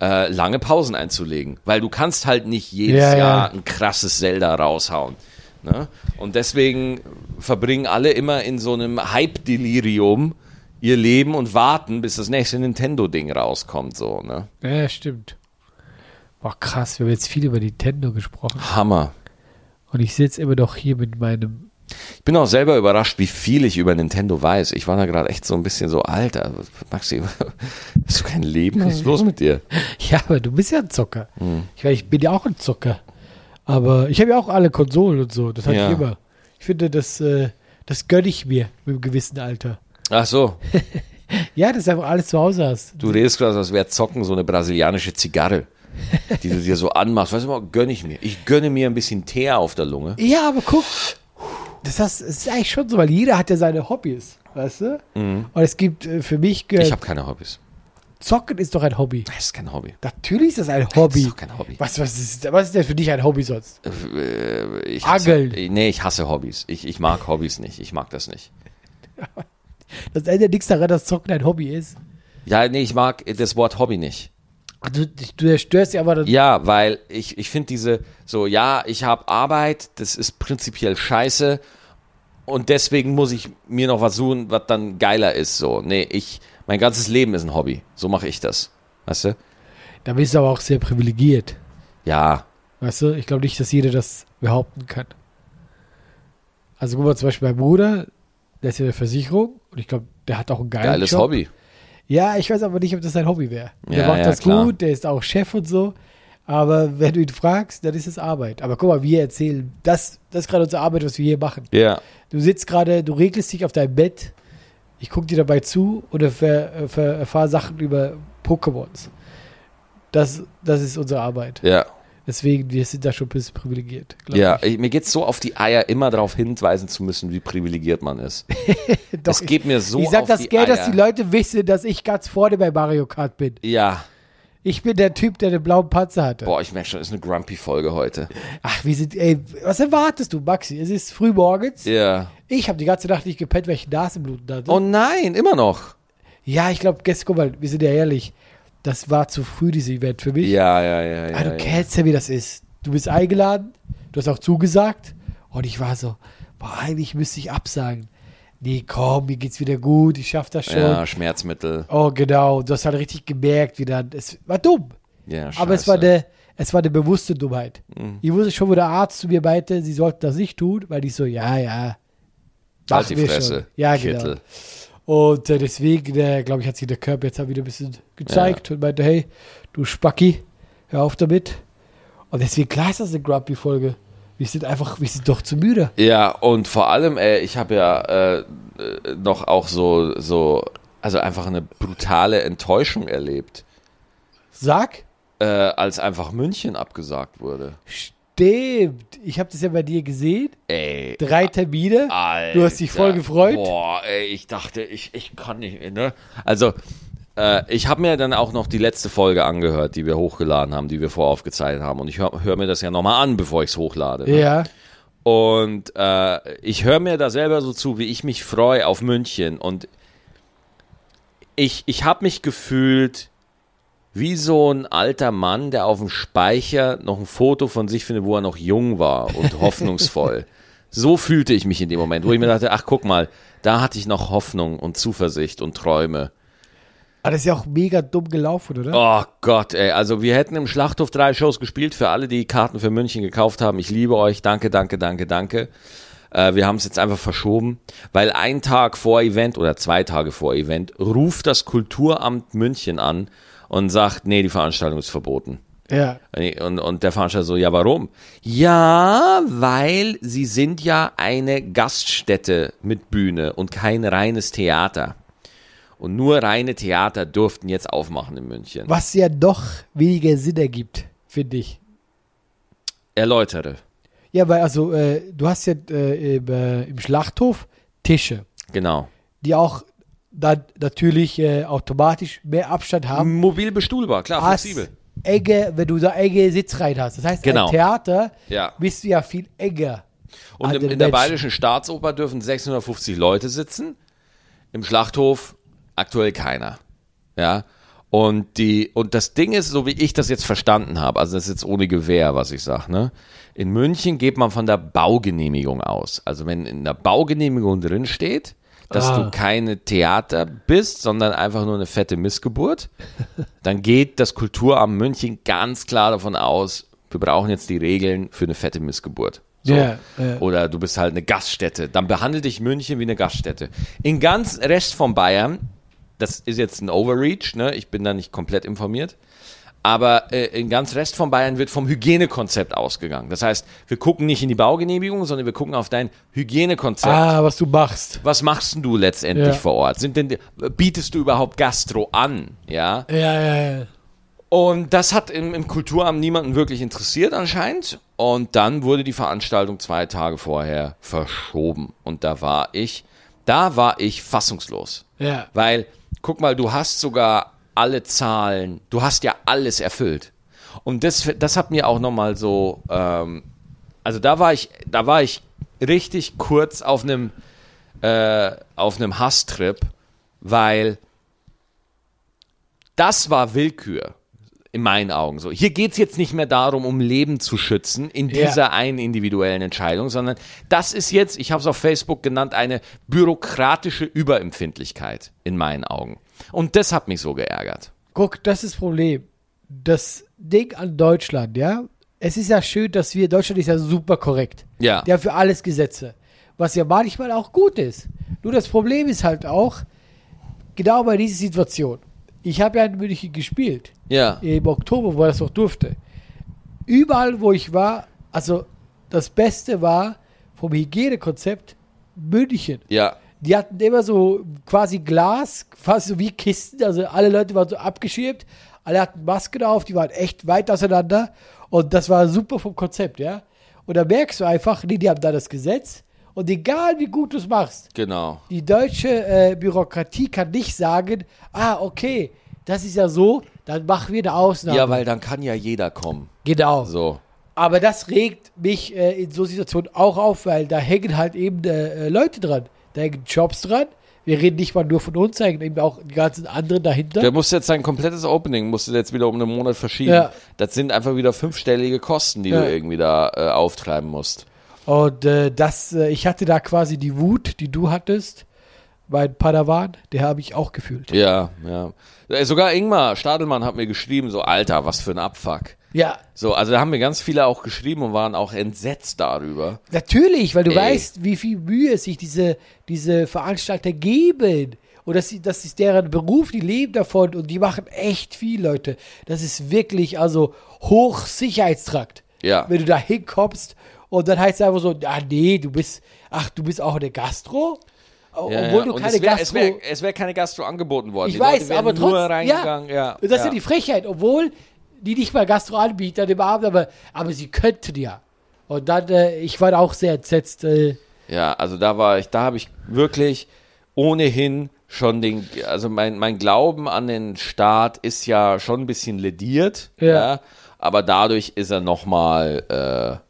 äh, lange Pausen einzulegen, weil du kannst halt nicht jedes Ja, ja. Jahr ein krasses Zelda raushauen. Ne? Und deswegen verbringen alle immer in so einem Hype-Delirium ihr Leben und warten, bis das nächste Nintendo-Ding rauskommt. So, ne? Ja, stimmt. Boah, krass, wir haben jetzt viel über Nintendo gesprochen. Hammer. Und ich sitze immer noch hier mit meinem. Ich bin auch selber überrascht, wie viel ich über Nintendo weiß. Ich war da gerade echt so ein bisschen so, Alter, Maxi, hast du kein Leben? Was ist los mit dir? Ja, aber du bist ja ein Zocker. Hm. Ich, ich bin ja auch ein Zocker. Aber ich habe ja auch alle Konsolen und so. Das hatte Ja. ich immer. Ich finde, das, äh, das gönne ich mir mit einem gewissen Alter. Ach so, Ja, dass du einfach alles zu Hause hast. du redest gerade, als wäre Zocken so eine brasilianische Zigarre, die du dir so anmachst. Weißt du was, gönne ich mir. Ich gönne mir ein bisschen Teer auf der Lunge. Ja, aber guck. Das, heißt, es ist eigentlich schon so, weil jeder hat ja seine Hobbys, weißt du? Und es gibt äh, für mich, äh, Mhm. Ich habe keine Hobbys. Zocken ist doch ein Hobby. Das ist kein Hobby. Natürlich ist das ein Das Hobby. ist doch kein Hobby. Was, was, ist, was ist denn für dich ein Hobby sonst? Äh, Ich hasse, Angeln. Nee, ich hasse Hobbys. Ich, ich mag Hobbys nicht. Ich mag das nicht. Das ändert nichts daran, dass Zocken ein Hobby ist. Ja, nee, ich mag das Wort Hobby nicht. Du, du störst ja aber das. Ja, weil ich, ich finde diese, so, ja, ich habe Arbeit, das ist prinzipiell scheiße und deswegen muss ich mir noch was suchen, was dann geiler ist. So, nee, ich, mein ganzes Leben ist ein Hobby. So mache ich das. Weißt du? Da bist du aber auch sehr privilegiert. Ja, Weißt du? Ich glaube nicht, dass jeder das behaupten kann. Also guck mal, zum Beispiel mein Bruder, der ist ja der Versicherung und ich glaube, der hat auch geilen geiles Job. Hobby. Ja, ich weiß aber nicht, ob das sein Hobby wäre. Der Ja, macht ja, das klar. gut, der ist auch Chef und so. Aber wenn du ihn fragst, dann ist es Arbeit. Aber guck mal, wir erzählen, das, das ist gerade unsere Arbeit, was wir hier machen. Ja, Du sitzt gerade, du regelst dich auf deinem Bett. Ich gucke dir dabei zu und erfahr, erfahr, erfahr Sachen über Pokémons. Das, das ist unsere Arbeit. ja. Deswegen, wir sind da schon ein bisschen privilegiert. Ja, ich. mir geht's so auf die Eier, immer darauf hinweisen zu müssen, wie privilegiert man ist. Doch, es geht mir so ich sag auf das Eier. dass die Leute wissen, dass ich ganz vorne bei Mario Kart bin. Ja, Ich bin der Typ, der den blauen Panzer hatte. boah, ich merke schon, ist eine Grumpy-Folge heute. Ach, wir sind, ey, was erwartest du, Maxi? Es ist früh morgens. Ja. Ich habe die ganze Nacht nicht gepennt, weil ich Nasenbluten hatte. Oh nein, immer noch. ja, ich glaube, guck mal, wir sind ja ehrlich, das war zu früh, dieses Event für mich. Ja, ja, ja, ja. ah, du kennst ja, wie das ist. Du bist eingeladen, du hast auch zugesagt und ich war so, boah, eigentlich müsste ich absagen. Nee, komm, mir geht's wieder gut, ich schaff das schon. Ja, Schmerzmittel. Oh, genau, du hast halt richtig gemerkt, wie dann, es war dumm. Ja, Aber es scheiße. war eine, es war eine bewusste Dummheit. Mhm. Ich wusste schon, wo der Arzt zu mir meinte, sie sollten das nicht tun, weil ich so, ja, ja. Halt die Fresse. schon. Ja, Kittel. genau. Und äh, deswegen, äh, glaube ich, hat sich der Körper jetzt auch wieder ein bisschen gezeigt und meinte, hey, du Spacki, hör auf damit. Und deswegen, klar ist das eine Grumpy-Folge. Wir sind einfach, wir sind doch zu müde. Ja, und vor allem, ey, ich habe ja äh, äh, noch auch so, so, also einfach eine brutale Enttäuschung erlebt, Sag, äh, als einfach München abgesagt wurde. Stimmt. Ich habe das ja bei dir gesehen. Ey. Drei Termine. Alter. Du hast dich voll gefreut. Boah, ey, ich dachte, ich, ich kann nicht mehr, ne? Also, äh, ich habe mir dann auch noch die letzte Folge angehört, die wir hochgeladen haben, die wir voraufgezeichnet haben. Und ich höre hör mir das ja nochmal an, bevor ich es hochlade. Ne? Ja. Und äh, ich höre mir da selber so zu, wie ich mich freue auf München. Und ich, ich habe mich gefühlt wie so ein alter Mann, der auf dem Speicher noch ein Foto von sich findet, wo er noch jung war und hoffnungsvoll. So fühlte ich mich in dem Moment, wo ich mir dachte, ach guck mal, da hatte ich noch Hoffnung und Zuversicht und Träume. Aber das ist ja auch mega dumm gelaufen, oder? Oh Gott, ey. Also wir hätten im Schlachthof drei Shows gespielt für alle, die Karten für München gekauft haben. Ich liebe euch. Danke, danke, danke, danke. Äh, wir haben es jetzt einfach verschoben, weil ein Tag vor Event oder zwei Tage vor Event ruft das Kulturamt München an und sagt, nee, die Veranstaltung ist verboten. Ja. Und, und der Veranstalter so, ja, warum? Ja, weil sie sind ja eine Gaststätte mit Bühne und kein reines Theater. Und nur reine Theater durften jetzt aufmachen in München. Was ja doch weniger Sinn ergibt, finde ich. Erläutere. Ja, weil also äh, du hast ja äh, im, äh, im Schlachthof Tische, Genau. die auch dann natürlich äh, automatisch mehr Abstand haben. Mobil bestuhlbar, klar, flexibel. enge, wenn du da enge Sitzreihen hast. Das heißt, Genau. ein Theater Ja. bist du ja viel enger. Und im, in der. Bayerischen Staatsoper dürfen 650 Leute sitzen. Im Schlachthof aktuell keiner. Ja. Und die, und das Ding ist, so wie ich das jetzt verstanden habe, also das ist jetzt ohne Gewehr, was ich sage, ne? In München geht man von der Baugenehmigung aus. Also wenn in der Baugenehmigung drin steht, dass Ah. du keine Theater bist, sondern einfach nur eine fette Missgeburt, dann geht das Kulturamt München ganz klar davon aus, wir brauchen jetzt die Regeln für eine fette Missgeburt. So. Ja, ja. Oder du bist halt eine Gaststätte. Dann behandelt dich München wie eine Gaststätte. In ganz Rest von Bayern, das ist jetzt ein Overreach, ne? ich bin da nicht komplett informiert, aber äh, in ganz Rest von Bayern wird vom Hygienekonzept ausgegangen. Das heißt, wir gucken nicht in die Baugenehmigung, sondern wir gucken auf dein Hygienekonzept. Ah, was du machst. Was machst denn du letztendlich Ja. vor Ort? Sind denn, bietest du überhaupt Gastro an? Ja. Ja, ja, ja. Und das hat im, im Kulturamt niemanden wirklich interessiert anscheinend. Und dann wurde die Veranstaltung zwei Tage vorher verschoben. Und da war ich, da war ich fassungslos. Ja. Weil, guck mal, du hast sogar alle Zahlen, du hast ja alles erfüllt. Und das, das hat mir auch nochmal so, ähm, also da war ich, da war ich richtig kurz auf einem, äh, auf einem Hasstrip, weil das war Willkür. In meinen Augen so. Hier geht's jetzt nicht mehr darum, um Leben zu schützen in Ja. dieser einen individuellen Entscheidung, sondern das ist jetzt, ich habe es auf Facebook genannt, eine bürokratische Überempfindlichkeit in meinen Augen. Und das hat mich so geärgert. Guck, das ist das Problem. Das Ding an Deutschland, ja. Es ist ja schön, dass wir, Deutschland ist ja super korrekt. Ja. Der hat für alles Gesetze. Was ja manchmal auch gut ist. Nur das Problem ist halt auch, genau bei dieser Situation. Ich habe ja in München gespielt. Ja. Im Oktober, wo er das noch durfte. Überall, wo ich war, also das Beste war vom Hygienekonzept München. Ja. Die hatten immer so quasi Glas, fast so wie Kisten. Also alle Leute waren so abgeschirmt. Alle hatten Masken auf, die waren echt weit auseinander. Und das war super vom Konzept, ja. Und da merkst du einfach, nee, die haben da das Gesetz. Und egal wie gut du es machst, Genau. die deutsche äh, Bürokratie kann nicht sagen, ah, okay, das ist ja so, dann machen wir eine Ausnahme. Ja, weil dann kann ja jeder kommen. genau. So. Aber das regt mich äh, in so Situationen auch auf, weil da hängen halt eben äh, Leute dran. Da hängen Jobs dran. Wir reden nicht mal nur von uns, da hängen eben auch die ganzen anderen dahinter. Der musste jetzt sein komplettes Opening, musste jetzt wieder um einen Monat verschieben. Ja. Das sind einfach wieder fünfstellige Kosten, die Ja. du irgendwie da äh, auftreiben musst. Und äh, das, äh, ich hatte da quasi die Wut, die du hattest, mein Padawan, der habe ich auch gefühlt. Ja, ja. Äh, Sogar Ingmar Stadelmann hat mir geschrieben, so, Alter, was für ein Abfuck. Ja, So, also da haben mir ganz viele auch geschrieben und waren auch entsetzt darüber. natürlich, weil du Ey. weißt, wie viel Mühe sich diese, diese Veranstalter geben. Und das, das ist deren Beruf, die leben davon und die machen echt viel, Leute. Das ist wirklich, also Hochsicherheitstrakt. Ja. Wenn du da hinkommst und dann heißt es einfach so, ah nee, du bist, ach, du bist auch eine Gastro? Ja, Obwohl ja. du keine es wäre Gastro... wär, es wär keine Gastro angeboten worden. ich Die weiß, aber trotzdem, ja. Ja. Das ist ja die Frechheit, obwohl die nicht mal Gastro anbieten an dem Abend, aber, aber sie könnten ja. Und dann, äh, ich war auch sehr entsetzt. Äh, Ja, also da war ich, da habe ich wirklich ohnehin schon den, also mein, mein Glauben an den Staat ist ja schon ein bisschen lediert, ja, Ja. aber dadurch ist er nochmal,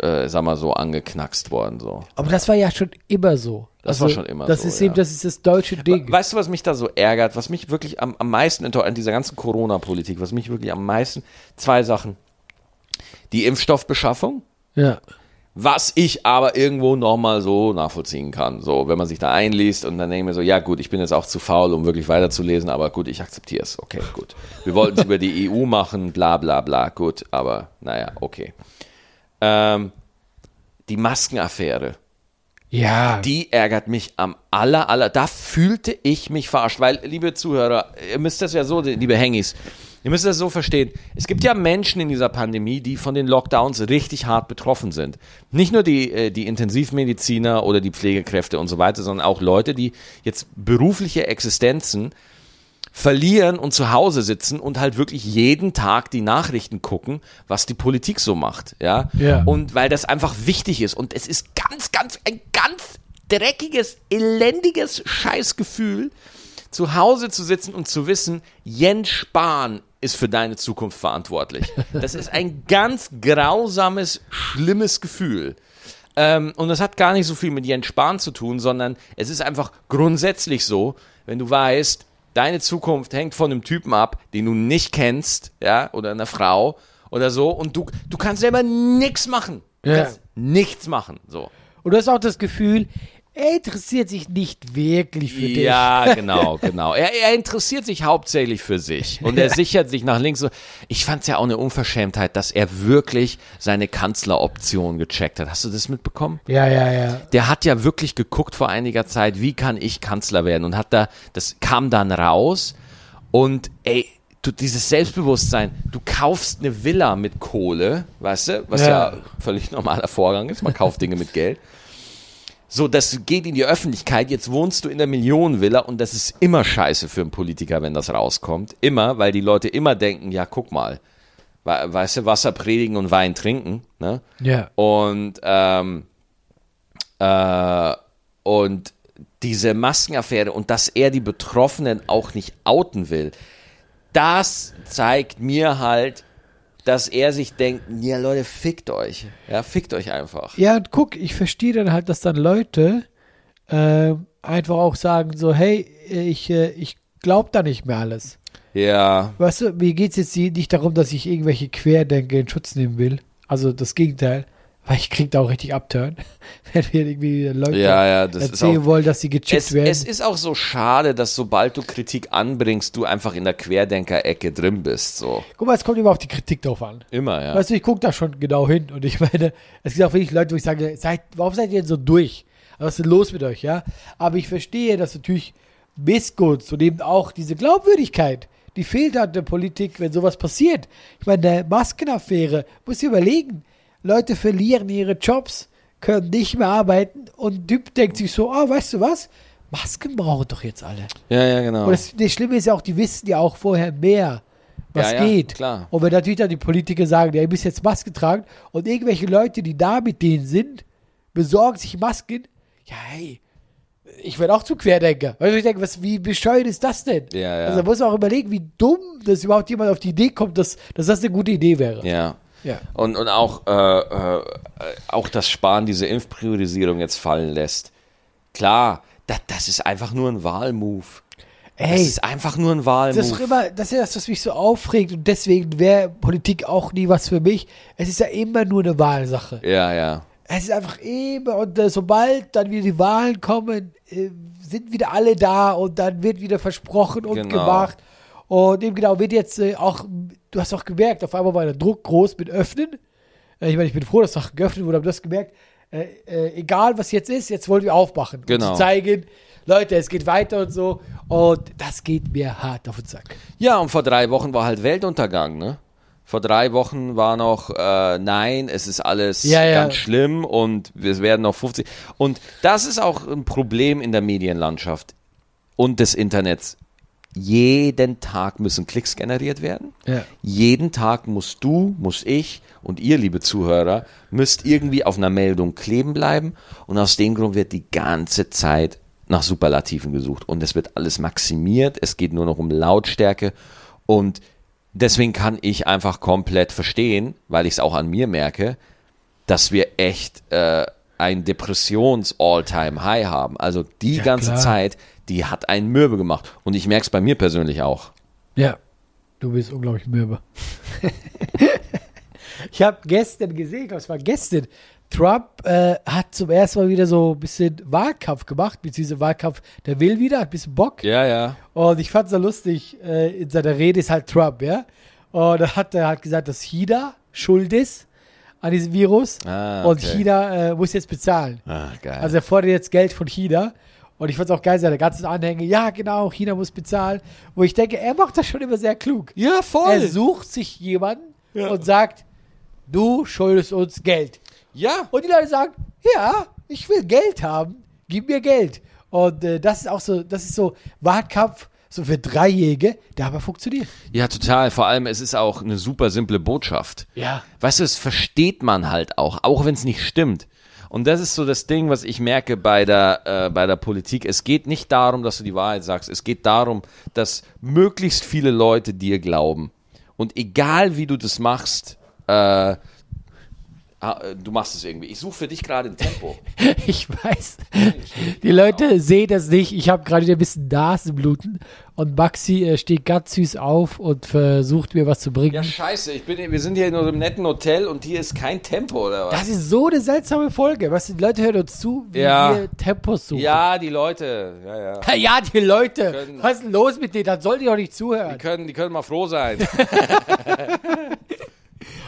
äh, äh, sag mal so, angeknackst worden, so. aber das war ja schon immer so. Also, Das war schon immer das so, Ist ja. eben, das ist das deutsche Ding. Weißt du, was mich da so ärgert, was mich wirklich am, am meisten enttäuscht, an dieser ganzen Corona-Politik, was mich wirklich am meisten, zwei Sachen. Die Impfstoffbeschaffung, Ja. Was ich aber irgendwo nochmal so nachvollziehen kann. So, wenn man sich da einliest und dann denke ich mir so, ja gut, ich bin jetzt auch zu faul, um wirklich weiterzulesen, aber gut, ich akzeptiere es. Okay, gut. Wir wollten es über die EU machen, bla bla bla, gut, aber naja, okay. Ähm, die Maskenaffäre. Ja. Die ärgert mich am aller, aller. Da fühlte ich mich verarscht, weil, liebe Zuhörer, ihr müsst das ja so, liebe Hengis, ihr müsst das so verstehen. Es gibt ja Menschen in dieser Pandemie, die von den Lockdowns richtig hart betroffen sind. Nicht nur die, äh, die Intensivmediziner oder die Pflegekräfte und so weiter, sondern auch Leute, die jetzt berufliche Existenzen verlieren und zu Hause sitzen und halt wirklich jeden Tag die Nachrichten gucken, was die Politik so macht, ja. Ja. Und weil das einfach wichtig ist und es ist ganz, ganz, ein ganz dreckiges, elendiges Scheißgefühl, zu Hause zu sitzen und zu wissen, Jens Spahn ist für deine Zukunft verantwortlich. Das ist ein ganz grausames, schlimmes Gefühl. Ähm, und das hat gar nicht so viel mit Jens Spahn zu tun, sondern es ist einfach grundsätzlich so, wenn du weißt, deine Zukunft hängt von einem Typen ab, den du nicht kennst, ja, oder einer Frau oder so, und du, du kannst selber nichts machen. Du Ja. kannst nichts machen, so. Und du hast auch das Gefühl, er interessiert sich nicht wirklich für dich. Ja, genau, genau. Er, er interessiert sich hauptsächlich für sich und er sichert sich nach links. Ich fand es ja auch eine Unverschämtheit, dass er wirklich seine Kanzleroption gecheckt hat. Hast du das mitbekommen? Ja, ja, ja. Der hat ja wirklich geguckt vor einiger Zeit, wie kann ich Kanzler werden und hat da, das kam dann raus und ey, du, dieses Selbstbewusstsein, du kaufst eine Villa mit Kohle, weißt du, was ja, Ja. völlig normaler Vorgang ist, man kauft Dinge mit Geld. So, das geht in die Öffentlichkeit. Jetzt wohnst du in der Millionenvilla und das ist immer scheiße für einen Politiker, wenn das rauskommt. Immer, weil die Leute immer denken, ja, guck mal, we- weißt du, Wasser predigen und Wein trinken, ne? Ja. Und, ähm, äh, und diese Maskenaffäre und dass er die Betroffenen auch nicht outen will, das zeigt mir halt, dass er sich denkt, ja Leute, fickt euch. Ja, fickt euch einfach. Ja, und guck, ich verstehe dann halt, dass dann Leute ähm, einfach auch sagen so, hey, ich, äh, ich glaube da nicht mehr alles. Ja, Weißt du, mir geht es jetzt nicht darum, dass ich irgendwelche Querdenker in Schutz nehmen will. Also das Gegenteil. Weil ich krieg da auch richtig Abturn, wenn wir irgendwie Leute Ja, ja, erzählen auch- wollen, dass sie gechippt es, werden. es ist auch so schade, dass sobald du Kritik anbringst, du einfach in der Querdenker-Ecke drin bist. So. Guck mal, es kommt immer auf die Kritik drauf an. Immer, ja. Weißt du, ich gucke da schon genau hin und ich meine, es gibt auch wirklich Leute, wo ich sage, seid, warum seid ihr denn so durch? Was ist denn los mit euch, ja? Aber ich verstehe, dass natürlich Missgunst und eben auch diese Glaubwürdigkeit, die fehlt halt der Politik, wenn sowas passiert. Ich meine, der Maskenaffäre, muss ihr überlegen, Leute verlieren ihre Jobs, können nicht mehr arbeiten und Typ denkt sich so, ah, weißt du was? Masken brauchen doch jetzt alle. Ja, ja, genau. Und das, das Schlimme ist ja auch, die wissen ja auch vorher mehr, was Ja, ja, geht. klar. Und wenn natürlich dann die Politiker sagen, ja, ihr müsst jetzt Maske tragen und irgendwelche Leute, die da mit denen sind, besorgen sich Masken, ja, hey, ich werde auch zu Querdenker. Weil ich denke, was, wie bescheuert ist das denn? Ja, ja. Also man muss auch überlegen, wie dumm, dass überhaupt jemand auf die Idee kommt, dass, dass das eine gute Idee wäre. ja. Ja. Und, und auch, äh, äh, auch das Spahn diese Impfpriorisierung jetzt fallen lässt. Klar, das, das ist einfach nur ein Wahlmove. Das Ey, ist einfach nur ein Wahlmove. Das ist immer, das ist ja das, was mich so aufregt und deswegen wäre Politik auch nie was für mich. Es ist ja immer nur eine Wahlsache. ja, ja. Es ist einfach immer und äh, sobald dann wieder die Wahlen kommen, äh, sind wieder alle da und dann wird wieder versprochen und Genau. gemacht. Und eben genau, wird jetzt äh, auch, du hast auch gemerkt, auf einmal war der Druck groß mit Öffnen. Äh, ich meine, ich bin froh, dass Sachen geöffnet wurde, aber du hast gemerkt, äh, äh, egal was jetzt ist, jetzt wollen wir aufmachen. Genau. Und zu zeigen, Leute, es geht weiter und so. Und das geht mir hart auf den Sack. Ja, und vor drei Wochen war halt Weltuntergang, ne? Vor drei Wochen war noch, äh, nein, es ist alles Ja, ja. ganz schlimm und wir werden noch 50. Und das ist auch ein Problem in der Medienlandschaft und des Internets. Jeden Tag müssen Klicks generiert werden. Ja. Jeden Tag musst du, muss ich und ihr, liebe Zuhörer, müsst irgendwie auf einer Meldung kleben bleiben. Und aus dem Grund wird die ganze Zeit nach Superlativen gesucht. Und es wird alles maximiert. Es geht nur noch um Lautstärke. Und deswegen kann ich einfach komplett verstehen, weil ich es auch an mir merke, dass wir echt äh, ein Depressions-All-Time-High haben. Also die Ja, ganze klar. Zeit, die hat einen mürbe gemacht. Und ich merke es bei mir persönlich auch. Ja, du bist unglaublich mürbe. ich habe gestern gesehen, ich glaube, es war gestern, Trump äh, hat zum ersten Mal wieder so ein bisschen Wahlkampf gemacht, beziehungsweise Wahlkampf, der will wieder, hat ein bisschen Bock. Ja, ja. Und ich fand es so lustig, äh, in seiner Rede ist halt Trump, ja. Und da hat er halt gesagt, dass China schuld ist an diesem Virus. Ah, Und okay. China äh, muss jetzt bezahlen. Ah. Also er fordert jetzt Geld von China. Und ich fand es auch geil, seine ganzen Anhänge, ja genau, China muss bezahlen. Wo ich denke, er macht das schon immer sehr klug. ja, Er sucht sich jemanden und sagt, du schuldest uns Geld. ja. Und die Leute sagen, ja, ich will Geld haben, gib mir Geld. Und äh, das ist auch so, das ist so Wahlkampf, so für Dreijährige, der aber funktioniert. Ja, total. Vor allem, es ist auch eine super simple Botschaft. Ja. Weißt du, es versteht man halt auch, auch wenn es nicht stimmt. Und das ist so das Ding, was ich merke bei der, äh, bei der Politik. Es geht nicht darum, dass du die Wahrheit sagst. Es geht darum, dass möglichst viele Leute dir glauben. Und egal wie du das machst, äh, ah, äh, du machst es irgendwie. Ich suche für dich gerade ein Tempo. Ich weiß, die Leute sehen das nicht. Ich habe gerade wieder ein bisschen Nasenbluten und Maxi äh, steht ganz süß auf und versucht mir was zu bringen. Ja, scheiße. Ich bin, wir sind hier in einem netten Hotel und hier ist kein Tempo, oder was? das ist so eine seltsame Folge. Was die Leute hören uns zu, wie Ja. wir Tempos suchen. ja, die Leute. Ja, ja. Ja, die Leute. Können- Was ist denn los mit denen? Dann sollen die doch nicht Die zuhören. können, die können mal froh sein.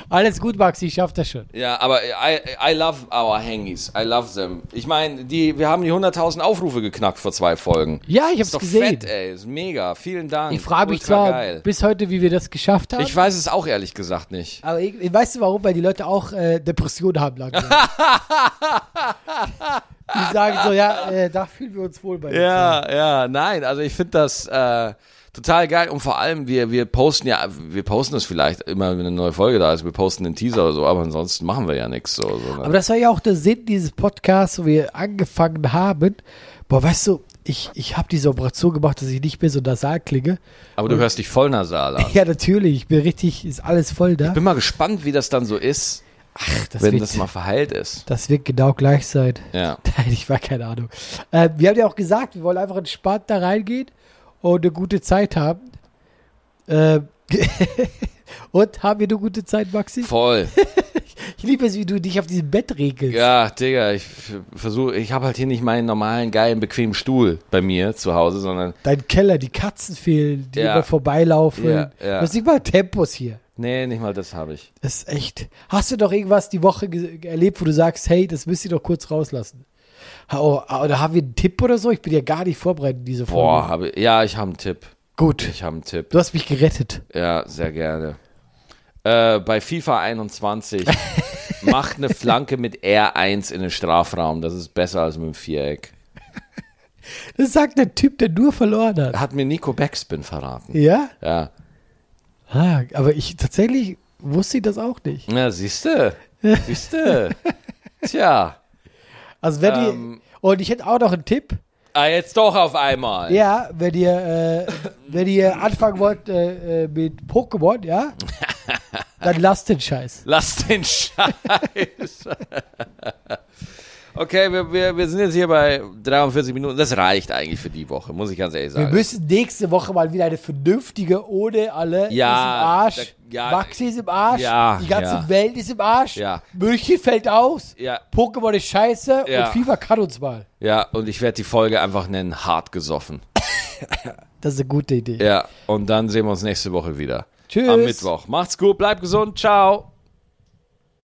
Alles gut, Maxi, ich schaff das schon. Ja, aber I, I love our Hangis. I love them. Ich meine, die, wir haben die 100.000 Aufrufe geknackt vor zwei Folgen. Ja, ich hab's ist doch gesehen. fett, ey. Ist mega. Vielen Dank. Ich frage mich zwar geil. bis heute, wie wir das geschafft haben. Ich weiß es auch ehrlich gesagt nicht. aber ich, weißt du warum? Weil die Leute auch äh, Depressionen haben langsam. die sagen so, ja, äh, da fühlen wir uns wohl bei. Ja, ja, nein, also ich finde das äh, total geil und vor allem wir wir posten ja wir posten es vielleicht immer wenn eine neue Folge da ist, wir posten einen Teaser oder so, aber ansonsten machen wir ja nichts so, so ne? Aber das war ja auch der Sinn dieses Podcasts, wo wir angefangen haben. Boah, weißt du, ich, ich habe diese Operation gemacht, dass ich nicht mehr so nasal klinge. aber du hörst dich voll nasal an. Ja, natürlich, ich bin richtig, ist alles voll da. Bin mal gespannt, wie das dann so ist, Ach, das, wenn wird, das mal verheilt ist. das wird genau gleich sein. Ja. Nein, ich war keine Ahnung. Äh, wir haben ja auch gesagt, wir wollen einfach entspannt da reingehen und eine gute Zeit haben. Ähm, und haben wir eine gute Zeit, Maxi? Voll. Ich liebe es, wie du dich auf diesem Bett regelst. Ja, Digga, ich versuche, ich habe halt hier nicht meinen normalen, geilen, bequemen Stuhl bei mir zu Hause, sondern, Dein Keller, die Katzen fehlen, die Ja. immer vorbeilaufen. Ja, ja. Du hast nicht mal Tempos hier. nee, nicht mal das habe ich. Das ist echt. Hast du doch irgendwas die Woche erlebt, wo du sagst, hey, das müsst ihr doch kurz rauslassen? Oh, oder haben wir einen Tipp oder so? Ich bin ja gar nicht vorbereitet diese Folge. Boah, habe ja, ich habe einen Tipp. Gut. Ich habe einen Tipp. Du hast mich gerettet. Ja, sehr gerne. Äh, bei FIFA 21 macht eine Flanke mit R1 in den Strafraum. Das ist besser als mit dem Viereck. Das sagt der Typ, der nur verloren hat. Hat mir Nico Backspin verraten. Ja? Ja. Ah, aber ich tatsächlich wusste ich das auch nicht. Na, siehste. Siehste. Tja. Also wenn Ähm. ihr. Und ich hätte auch noch einen Tipp. Ah, jetzt doch auf einmal. Ja, wenn ihr, äh, wenn ihr anfangen wollt äh, äh, mit Pokémon, ja, dann lasst den Scheiß. Lass den Scheiß. Okay, wir, wir, wir sind jetzt hier bei 43 Minuten. Das reicht eigentlich für die Woche, muss ich ganz ehrlich Wir sagen. müssen nächste Woche mal wieder eine vernünftige, ohne alle Ja, ist im Arsch. da- ja, Maxi ist im Arsch. ja, die ganze ja. Welt ist im Arsch. Ja. München fällt aus. Ja, Pokémon ist scheiße Ja. und FIFA kann uns mal. ja, und ich werde die Folge einfach nennen, hart gesoffen. Das ist eine gute Idee. Ja, und dann sehen wir uns nächste Woche wieder. Tschüss. Am Mittwoch. Macht's gut, bleibt gesund, ciao.